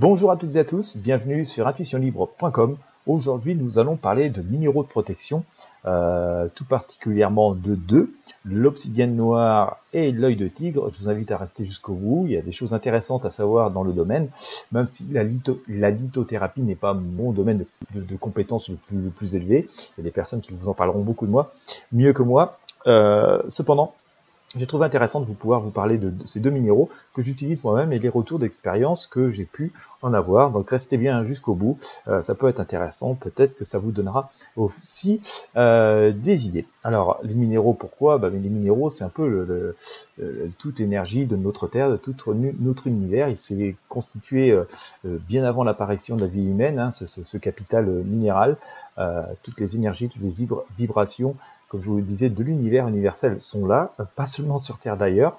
Bonjour à toutes et à tous, bienvenue sur intuitionlibre.com. Aujourd'hui, nous allons parler de minéraux de protection, euh, tout particulièrement de deux, l'obsidienne noire et l'œil de tigre. Je vous invite à rester jusqu'au bout. Il y a des choses intéressantes à savoir dans le domaine, même si la, lithothérapie n'est pas mon domaine de, compétences le plus, élevé. Il y a des personnes qui vous en parleront beaucoup de moi, mieux que moi. Euh, cependant, j'ai trouvé intéressant de vous pouvoir vous parler de, ces deux minéraux que j'utilise moi-même et les retours d'expérience que j'ai pu en avoir. Donc restez bien jusqu'au bout, euh, ça peut être intéressant, peut-être que ça vous donnera aussi euh, des idées. Alors les minéraux, pourquoi? Bah, Les minéraux, c'est un peu toute énergie de notre Terre, de tout notre univers. Il s'est constitué euh, bien avant l'apparition de la vie humaine, hein, ce, capital minéral, toutes les énergies, toutes les vibrations comme je vous le disais, de l'univers universel sont là, euh, pas seulement sur Terre d'ailleurs.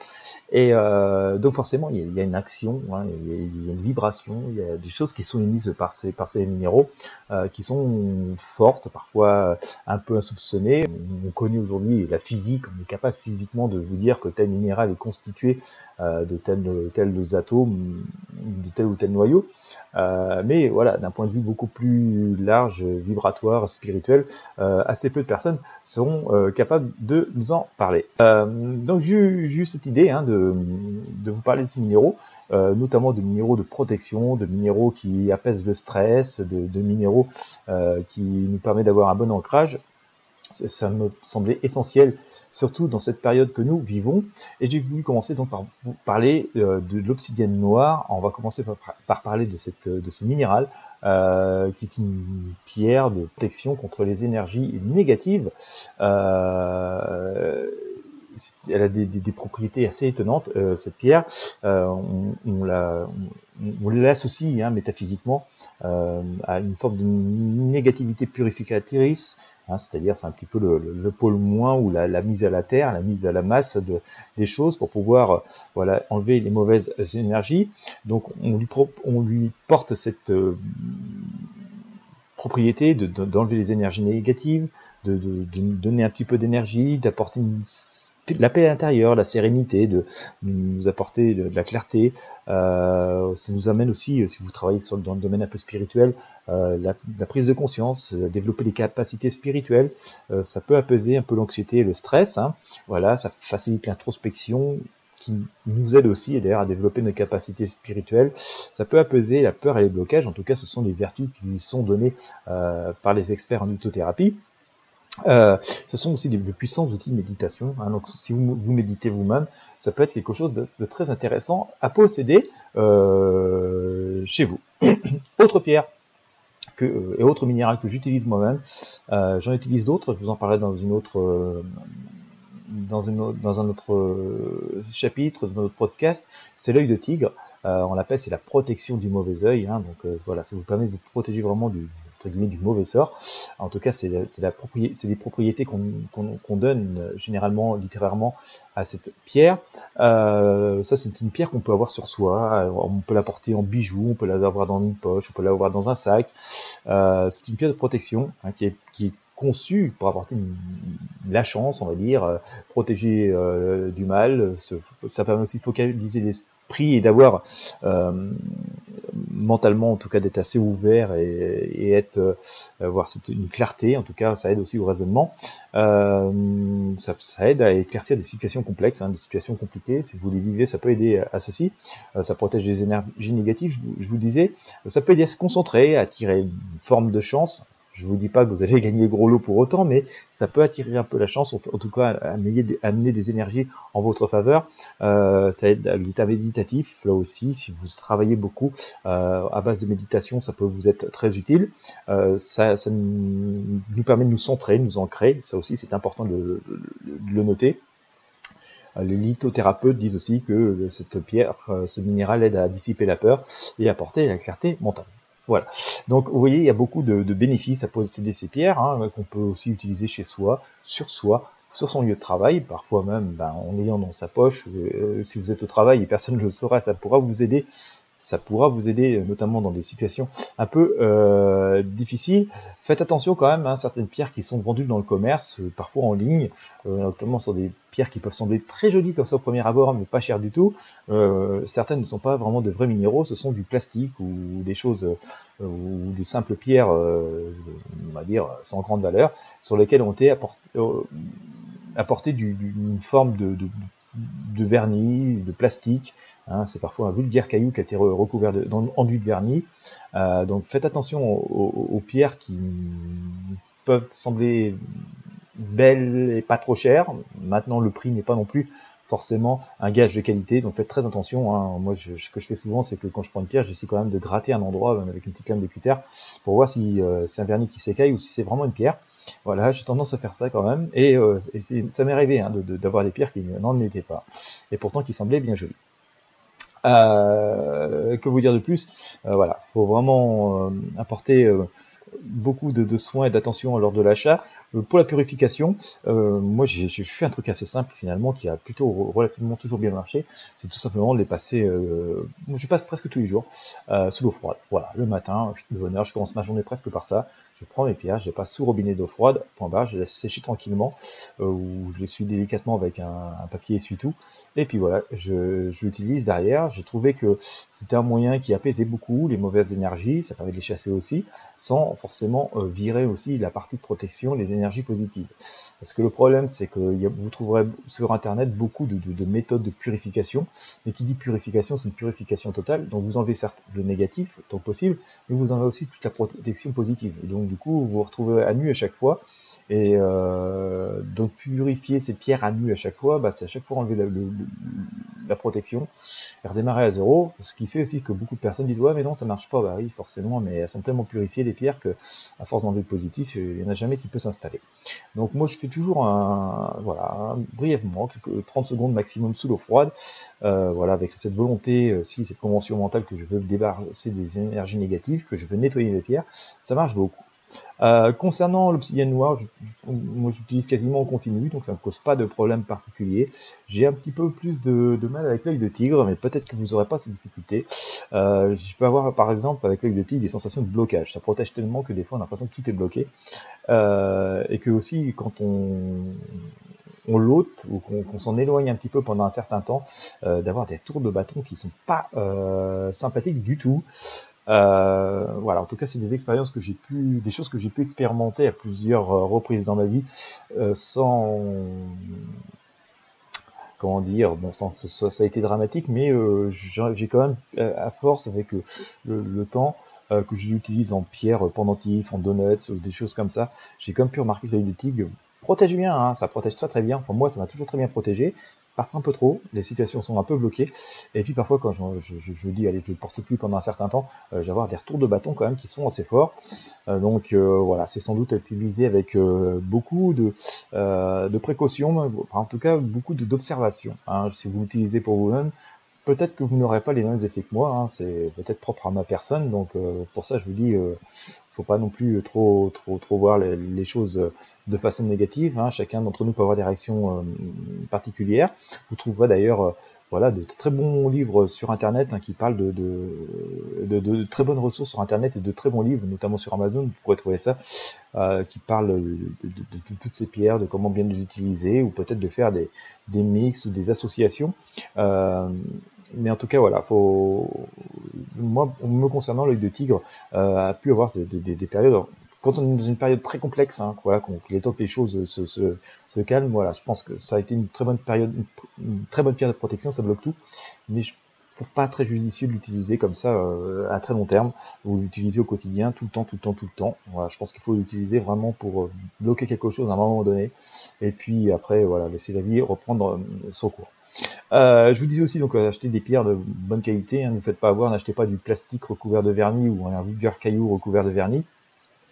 Et euh, donc forcément, il y, a, une action, hein, il, y a, une vibration, il y a des choses qui sont émises par ces, minéraux, euh, qui sont fortes, parfois un peu insoupçonnées. On connaît aujourd'hui la physique, on est capable physiquement de vous dire que tel minéral est constitué euh, de tels tels atomes, de tel ou tel noyau. Euh, mais voilà, d'un point de vue beaucoup plus large, vibratoire, spirituel, euh, assez peu de personnes seront capables de nous en parler. donc j'ai eu cette idée hein, de, de, vous parler de ces minéraux, notamment de minéraux de protection, de minéraux qui apaisent le stress, de, de minéraux qui nous permettent d'avoir un bon ancrage ça me semblait essentiel, surtout dans cette période que nous vivons. Et j'ai voulu commencer donc par vous parler euh, de l'obsidienne noire. On va commencer par, parler de, cette, de ce minéral, euh, qui est une pierre de protection contre les énergies négatives. Euh, elle a des, propriétés assez étonnantes, euh, cette pierre. Euh, on, la, on, l'associe hein, métaphysiquement euh, à une forme de négativité purificatrice, hein, c'est-à-dire c'est un petit peu le, le, pôle moins ou la, mise à la terre, la mise à la masse de, des choses pour pouvoir voilà enlever les mauvaises énergies. Donc on lui, porte cette propriété d'enlever les énergies négatives, de, de, de donner un petit peu d'énergie, d'apporter une la paix intérieure, la sérénité, de nous apporter de, la clarté. Euh, ça nous amène aussi, euh, si vous travaillez dans le domaine un peu spirituel, euh, la, prise de conscience, développer les capacités spirituelles. ça peut apaiser un peu l'anxiété et le stress. Hein. Voilà, ça facilite l'introspection qui nous aide aussi d'ailleurs à développer nos capacités spirituelles. Ça peut apaiser la peur et les blocages. En tout cas, ce sont les vertus qui sont données par les experts en lithothérapie. Euh, ce sont aussi des, puissants outils de méditation. Hein. donc, si vous, méditez vous-même, ça peut être quelque chose de, très intéressant à posséder euh, chez vous. autre pierre euh, et autre minéral que j'utilise moi-même, j'en utilise d'autres. Je vous en parlerai dans une autre, dans, une, dans un autre chapitre, dans un autre podcast. C'est l'œil de tigre. on l'appelle, c'est la protection du mauvais œil. Hein. donc voilà, ça vous permet de vous protéger vraiment du, du mauvais sort. En tout cas, c'est la, c'est des propriétés qu'on donne euh, généralement, littérairement, à cette pierre. Euh, ça, c'est une pierre qu'on peut avoir sur soi. On peut la porter en bijou, on peut l'avoir dans une poche, on peut l'avoir dans un sac. Euh, c'est une pierre de protection hein, qui, est, qui est conçue pour apporter la chance, on va dire, protéger du mal. Ça permet aussi de focaliser les et d'avoir euh, mentalement en tout cas d'être assez ouvert et, être euh, avoir une clarté. En tout cas ça aide aussi au raisonnement. Euh, ça, aide à éclaircir des situations complexes hein, des situations compliquées. Si vous les vivez ça peut aider à, ceci. Ça protège des énergies négatives je vous, je vous disais. Ça peut aider à se concentrer à tirer une forme de chance je vous dis pas que vous allez gagner gros lot pour autant, mais ça peut attirer un peu la chance, en tout cas amener des, énergies en votre faveur. Euh, ça aide à l'état méditatif, là aussi, si vous travaillez beaucoup euh, à base de méditation, ça peut vous être très utile. Euh, ça, nous permet de nous centrer, nous ancrer, ça aussi c'est important de, le noter. Les lithothérapeutes disent aussi que cette pierre, ce minéral aide à dissiper la peur et apporter la clarté mentale. Voilà. Donc vous voyez, il y a beaucoup de, bénéfices à posséder ces pierres, hein, qu'on peut aussi utiliser chez soi, sur soi, sur son lieu de travail, parfois même ben, en ayant dans sa poche. Euh, si vous êtes au travail et personne ne le saura, ça pourra vous aider ça pourra vous aider, notamment dans des situations un peu euh, difficiles. Faites attention quand même, hein, certaines pierres qui sont vendues dans le commerce, euh, parfois en ligne, euh, notamment sur des pierres qui peuvent sembler très jolies comme ça au premier abord, mais pas chères du tout. certaines ne sont pas vraiment de vrais minéraux, ce sont du plastique ou des choses, ou des simples pierres, on va dire, sans grande valeur, sur lesquelles ont été apportées une forme de, de, de vernis, de plastique. Hein, c'est parfois un vulgaire caillou qui a été recouvert d'enduit de, vernis. Euh, donc faites attention aux, pierres qui peuvent sembler belles et pas trop chères. Maintenant, le prix n'est pas non plus forcément un gage de qualité. Donc faites très attention. Hein. Moi, ce que je fais souvent, c'est que quand je prends une pierre, j'essaie quand même de gratter un endroit avec une petite lame de cutter pour voir si euh, c'est un vernis qui s'écaille ou si c'est vraiment une pierre. Voilà, j'ai tendance à faire ça quand même. Et, euh, ça m'est arrivé hein, d'avoir des pierres qui n'en étaient pas. Et pourtant qui semblaient bien jolies. Euh, que vous dire de plus? Euh, Voilà, faut vraiment apporter beaucoup de, soins et d'attention lors de l'achat. Euh, pour la purification, euh, moi j'ai fait un truc assez simple finalement qui a plutôt relativement toujours bien marché. C'est tout simplement de les passer, euh, je passe presque tous les jours, sous l'eau froide. Voilà, le matin, de bonne je commence ma journée presque par ça. Je prends mes pierres, je les passe sous robinet d'eau froide, point barre, je les laisse sécher tranquillement, ou je les suis délicatement avec un, papier essuie-tout. Et puis voilà, je, l'utilise derrière. J'ai trouvé que c'était un moyen qui apaisait beaucoup les mauvaises énergies, ça permet de les chasser aussi, sans forcément euh, virer aussi la partie de protection, les énergies positives. Parce que le problème, c'est que vous trouverez sur Internet beaucoup de, méthodes de purification. Mais qui dit purification, c'est une purification totale. Donc vous enlevez certes le négatif, tant possible, mais vous enlevez aussi toute la protection positive. Donc du coup, vous vous retrouvez à nu à chaque fois. Et euh, donc purifier ces pierres à nu à chaque fois, bah, c'est à chaque fois enlever la, protection et redémarrer à zéro. Ce qui fait aussi que beaucoup de personnes disent ouais mais non ça marche pas. Bah oui forcément, mais elles sont tellement purifiées les pierres que à force d'enlever le positif, il n'y en a jamais qui peut s'installer. Donc moi je fais toujours un, voilà, brièvement, quelques 30 secondes maximum sous l'eau froide, euh, voilà, avec cette volonté, euh, si cette convention mentale que je veux débarrasser des énergies négatives, que je veux nettoyer les pierres, ça marche beaucoup. Euh, concernant l'obsidienne noire, moi j'utilise quasiment en continu, donc ça ne cause pas de problème particulier. J'ai un petit peu plus de, mal avec l'œil de tigre, mais peut-être que vous n'aurez pas ces difficultés. Euh, je peux avoir par exemple avec l'œil de tigre des sensations de blocage. Ça protège tellement que des fois on a l'impression que tout est bloqué. Euh, et que aussi quand on, on l'ôte ou qu'on s'en éloigne un petit peu pendant un certain temps, euh, d'avoir des tours de bâton qui sont pas euh, sympathiques du tout. Euh, voilà, en tout cas, c'est des expériences que j'ai pu, des choses que j'ai pu expérimenter à plusieurs reprises dans ma vie, sans comment dire, bon, ça, ça, a été dramatique, mais j'ai quand même, à force, avec le, temps, que je l'utilise en pierre pendentif, en donuts, ou des choses comme ça, j'ai quand même pu remarquer que l'œil de tigre protège bien, hein, ça protège très très bien. Moi, ça m'a toujours très bien protégé. Parfois un peu trop, les situations sont un peu bloquées. Et puis parfois, quand je, je, dis, allez, je ne porte plus pendant un certain temps, euh, je vais avoir des retours de bâton quand même qui sont assez forts. Euh, donc euh, voilà, c'est sans doute utilisé avec beaucoup de, précautions, en tout cas beaucoup d'observations. Hein. Si vous l'utilisez pour vous-même, peut-être que vous n'aurez pas les mêmes effets que moi, hein, c'est peut-être propre à ma personne, donc euh, pour ça je vous dis, euh, faut pas non plus trop trop trop voir les, choses de façon négative. Hein. Chacun d'entre nous peut avoir des réactions euh, particulières. Vous trouverez d'ailleurs voilà, de très bons livres sur Internet hein, qui parlent de, de, de, très bonnes ressources sur Internet et de très bons livres, notamment sur Amazon, vous pourrez trouver ça, euh, qui parlent de, toutes ces pierres, de comment bien les utiliser, ou peut-être de faire des, des mix ou des associations. Mais en tout cas, voilà, faut, moi, me concernant, l'œil de tigre euh, a pu avoir des, des, des périodes quand on est dans une période très complexe, hein, voilà, qu'on les top les choses se, calment, voilà, je pense que ça a été une très bonne période, une, très bonne période de protection, ça bloque tout, mais je trouve pas très judicieux de l'utiliser comme ça euh, à très long terme, ou l'utiliser au quotidien, tout le temps, tout le temps, tout le temps. Voilà, je pense qu'il faut l'utiliser vraiment pour euh, bloquer quelque chose à un moment donné, et puis après, voilà, laisser la vie reprendre son cours. Euh, je vous disais aussi donc acheter des pierres de bonne qualité, hein, ne vous faites pas avoir, n'achetez pas du plastique recouvert de vernis ou un vigueur caillou recouvert de vernis.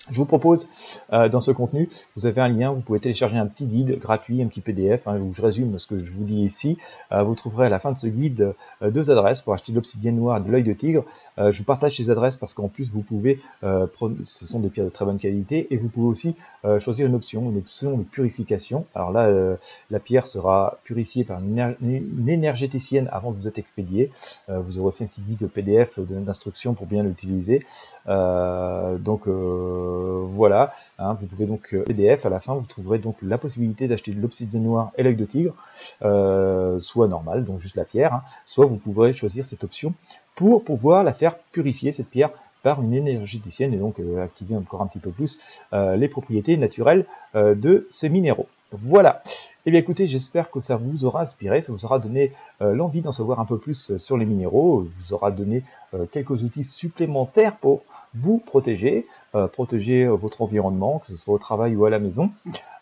Je vous propose euh, dans ce contenu, vous avez un lien, vous pouvez télécharger un petit guide gratuit, un petit PDF, hein, où je résume ce que je vous dis ici. Euh, vous trouverez à la fin de ce guide euh, deux adresses pour acheter l'obsidienne noire de l'œil de tigre. je vous partage ces adresses parce qu'en plus vous pouvez, ce sont des pierres de très bonne qualité, et vous pouvez aussi choisir une option, une option de purification. Alors là, la pierre sera purifiée par une, énergéticienne avant de vous être expédiée. vous aurez aussi un petit guide PDF d'instructions pour bien l'utiliser. donc voilà, hein, vous pouvez donc euh, PDF à la fin, vous trouverez donc la possibilité d'acheter de l'obsidienne noire et l'œil de tigre, euh, soit normal, donc juste la pierre, hein, soit vous pourrez choisir cette option pour pouvoir la faire purifier cette pierre par une énergéticienne et donc euh, activer encore un petit peu plus les propriétés naturelles de ces minéraux. Voilà. Eh bien écoutez, j'espère que ça vous aura inspiré, ça vous aura donné l'envie d'en savoir un peu plus sur les minéraux, vous aura donné quelques outils supplémentaires pour vous protéger, euh, protéger euh, votre environnement, que ce soit au travail ou à la maison.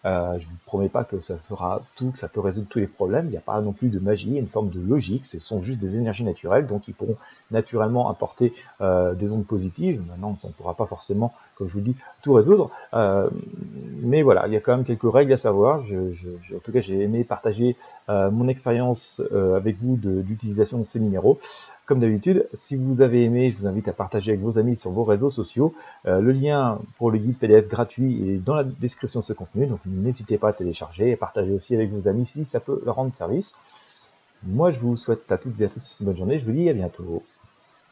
Euh, je vous promets pas que ça fera tout, que ça peut résoudre tous les problèmes. Il n'y a pas non plus de magie, il y a une forme de logique. Ce sont juste des énergies naturelles, donc ils pourront naturellement apporter euh, des ondes positives. Maintenant, ça ne pourra pas forcément, comme je vous dis, tout résoudre. Euh, mais voilà, il y a quand même quelques règles à savoir. Tout cas, j'ai aimé partager euh, mon expérience euh, avec vous d'utilisation de, de, ces minéraux. Comme d'habitude, si vous avez aimé, je vous invite à partager avec vos amis sur vos réseaux sociaux. Euh, le lien pour le guide PDF gratuit est dans la description de ce contenu. Donc n'hésitez pas à télécharger et partager aussi avec vos amis si ça peut leur rendre service. Moi, je vous souhaite à toutes et à tous une bonne journée. Je vous dis à bientôt.